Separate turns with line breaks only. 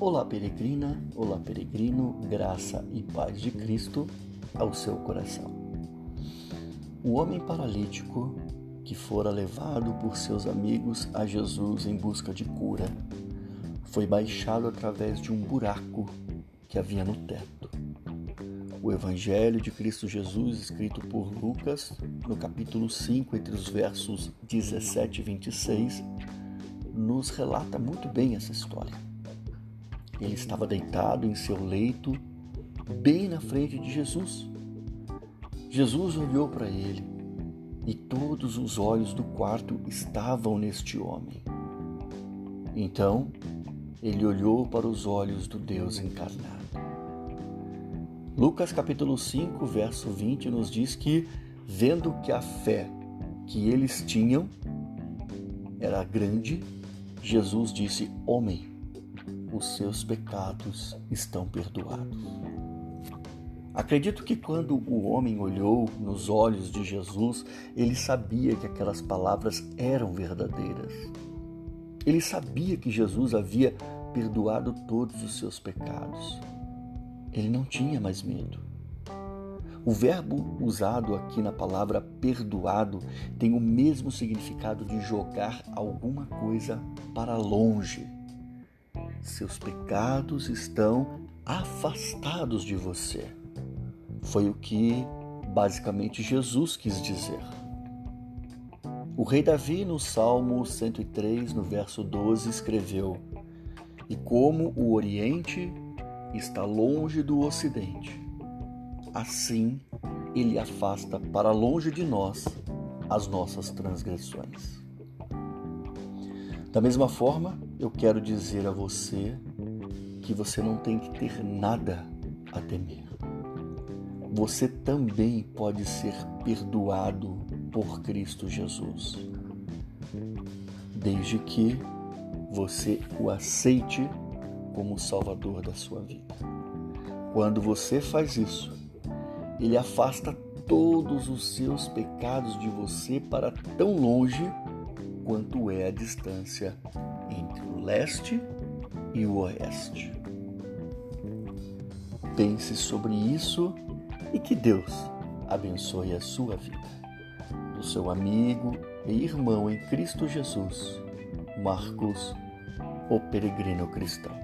Olá, peregrina, olá, peregrino, graça e paz de Cristo ao seu coração. O homem paralítico que fora levado por seus amigos a Jesus em busca de cura foi baixado através de um buraco que havia no teto. O Evangelho de Cristo Jesus, escrito por Lucas, no capítulo 5, entre os versos 17 e 26, nos relata muito bem essa história. Ele estava deitado em seu leito, bem na frente de Jesus. Jesus olhou para ele e todos os olhos do quarto estavam neste homem. Então, ele olhou para os olhos do Deus encarnado. Lucas capítulo 5, verso 20 nos diz que, vendo que a fé que eles tinham era grande, Jesus disse: Homem, os seus pecados estão perdoados. Acredito que quando o homem olhou nos olhos de Jesus, ele sabia que aquelas palavras eram verdadeiras. Ele sabia que Jesus havia perdoado todos os seus pecados ele não tinha mais medo. O verbo usado aqui na palavra perdoado tem o mesmo significado de jogar alguma coisa para longe. Seus pecados estão afastados de você. Foi o que basicamente Jesus quis dizer. O rei Davi, no Salmo 103, no verso 12, escreveu: E como o Oriente está longe do Ocidente. Assim, ele afasta para longe de nós as nossas transgressões. Da mesma forma, eu quero dizer a você que você não tem que ter nada a temer. Você também pode ser perdoado por Cristo Jesus, desde que você o aceite como o Salvador da sua vida. Quando você faz isso, ele afasta todos os seus pecados de você para tão longe quanto é a distância entre o leste e o oeste. Pense sobre isso e que Deus abençoe a sua vida. Do seu amigo e irmão em Cristo Jesus, Marcos, o peregrino cristão.